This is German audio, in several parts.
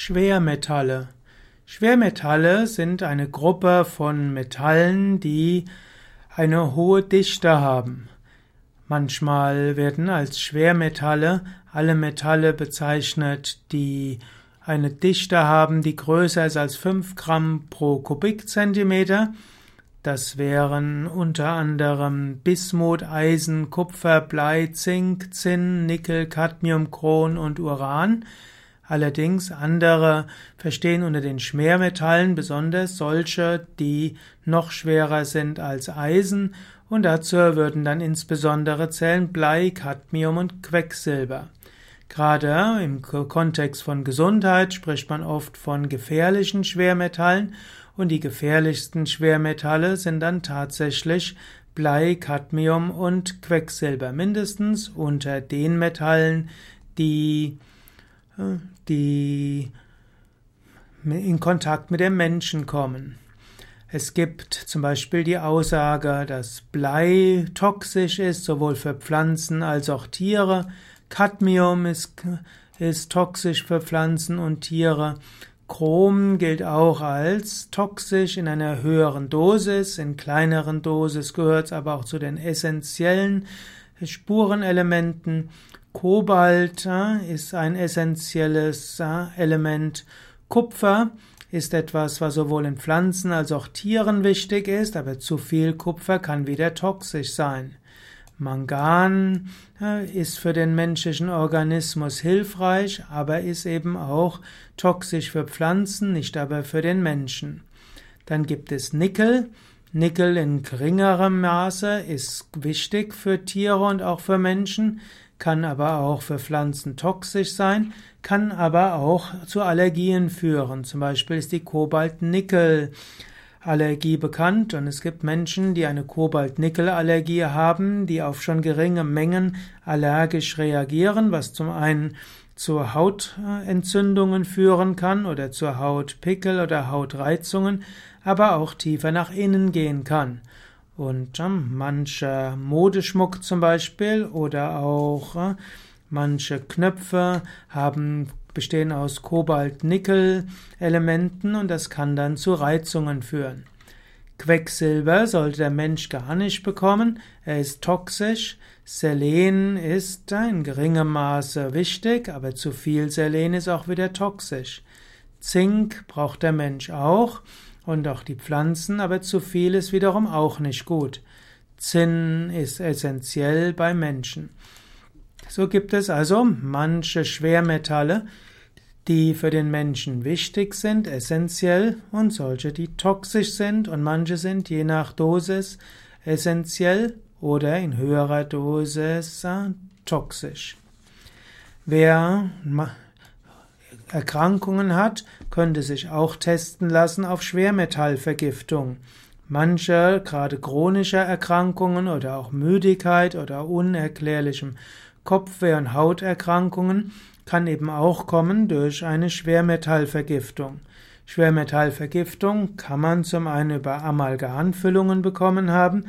Schwermetalle. Schwermetalle sind eine Gruppe von Metallen, die eine hohe Dichte haben. Manchmal werden als Schwermetalle alle Metalle bezeichnet, die eine Dichte haben, die größer ist als 5 Gramm pro Kubikzentimeter. Das wären unter anderem Bismut, Eisen, Kupfer, Blei, Zink, Zinn, Nickel, Cadmium, Chron und Uran. Allerdings andere verstehen unter den Schwermetallen besonders solche, die noch schwerer sind als Eisen und dazu würden dann insbesondere zählen Blei, Cadmium und Quecksilber. Gerade im Kontext von Gesundheit spricht man oft von gefährlichen Schwermetallen und die gefährlichsten Schwermetalle sind dann tatsächlich Blei, Cadmium und Quecksilber, mindestens unter den Metallen, die die in Kontakt mit dem Menschen kommen. Es gibt zum Beispiel die Aussage, dass Blei toxisch ist, sowohl für Pflanzen als auch Tiere. Cadmium ist, ist toxisch für Pflanzen und Tiere. Chrom gilt auch als toxisch in einer höheren Dosis, in kleineren Dosis gehört es aber auch zu den essentiellen Spurenelementen. Kobalt ist ein essentielles Element. Kupfer ist etwas, was sowohl in Pflanzen als auch Tieren wichtig ist, aber zu viel Kupfer kann wieder toxisch sein. Mangan ist für den menschlichen Organismus hilfreich, aber ist eben auch toxisch für Pflanzen, nicht aber für den Menschen. Dann gibt es Nickel. Nickel in geringerem Maße ist wichtig für Tiere und auch für Menschen kann aber auch für Pflanzen toxisch sein, kann aber auch zu Allergien führen. Zum Beispiel ist die Kobalt-Nickel-Allergie bekannt und es gibt Menschen, die eine Kobalt-Nickel-Allergie haben, die auf schon geringe Mengen allergisch reagieren, was zum einen zu Hautentzündungen führen kann oder zu Hautpickel oder Hautreizungen, aber auch tiefer nach innen gehen kann. Und äh, mancher Modeschmuck zum Beispiel oder auch äh, manche Knöpfe haben, bestehen aus Kobalt-Nickel-Elementen und das kann dann zu Reizungen führen. Quecksilber sollte der Mensch gar nicht bekommen. Er ist toxisch. Selen ist in geringem Maße wichtig, aber zu viel Selen ist auch wieder toxisch. Zink braucht der Mensch auch und auch die Pflanzen, aber zu viel ist wiederum auch nicht gut. Zinn ist essentiell bei Menschen. So gibt es also manche Schwermetalle, die für den Menschen wichtig sind, essentiell, und solche, die toxisch sind, und manche sind je nach Dosis essentiell oder in höherer Dosis äh, toxisch. Wer Erkrankungen hat, könnte sich auch testen lassen auf Schwermetallvergiftung. Manche, gerade chronische Erkrankungen oder auch Müdigkeit oder unerklärlichem Kopfweh und Hauterkrankungen kann eben auch kommen durch eine Schwermetallvergiftung. Schwermetallvergiftung kann man zum einen über Amalgamfüllungen bekommen haben,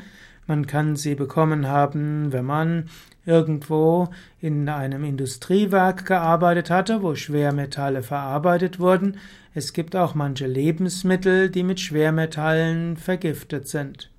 man kann sie bekommen haben, wenn man irgendwo in einem Industriewerk gearbeitet hatte, wo Schwermetalle verarbeitet wurden. Es gibt auch manche Lebensmittel, die mit Schwermetallen vergiftet sind.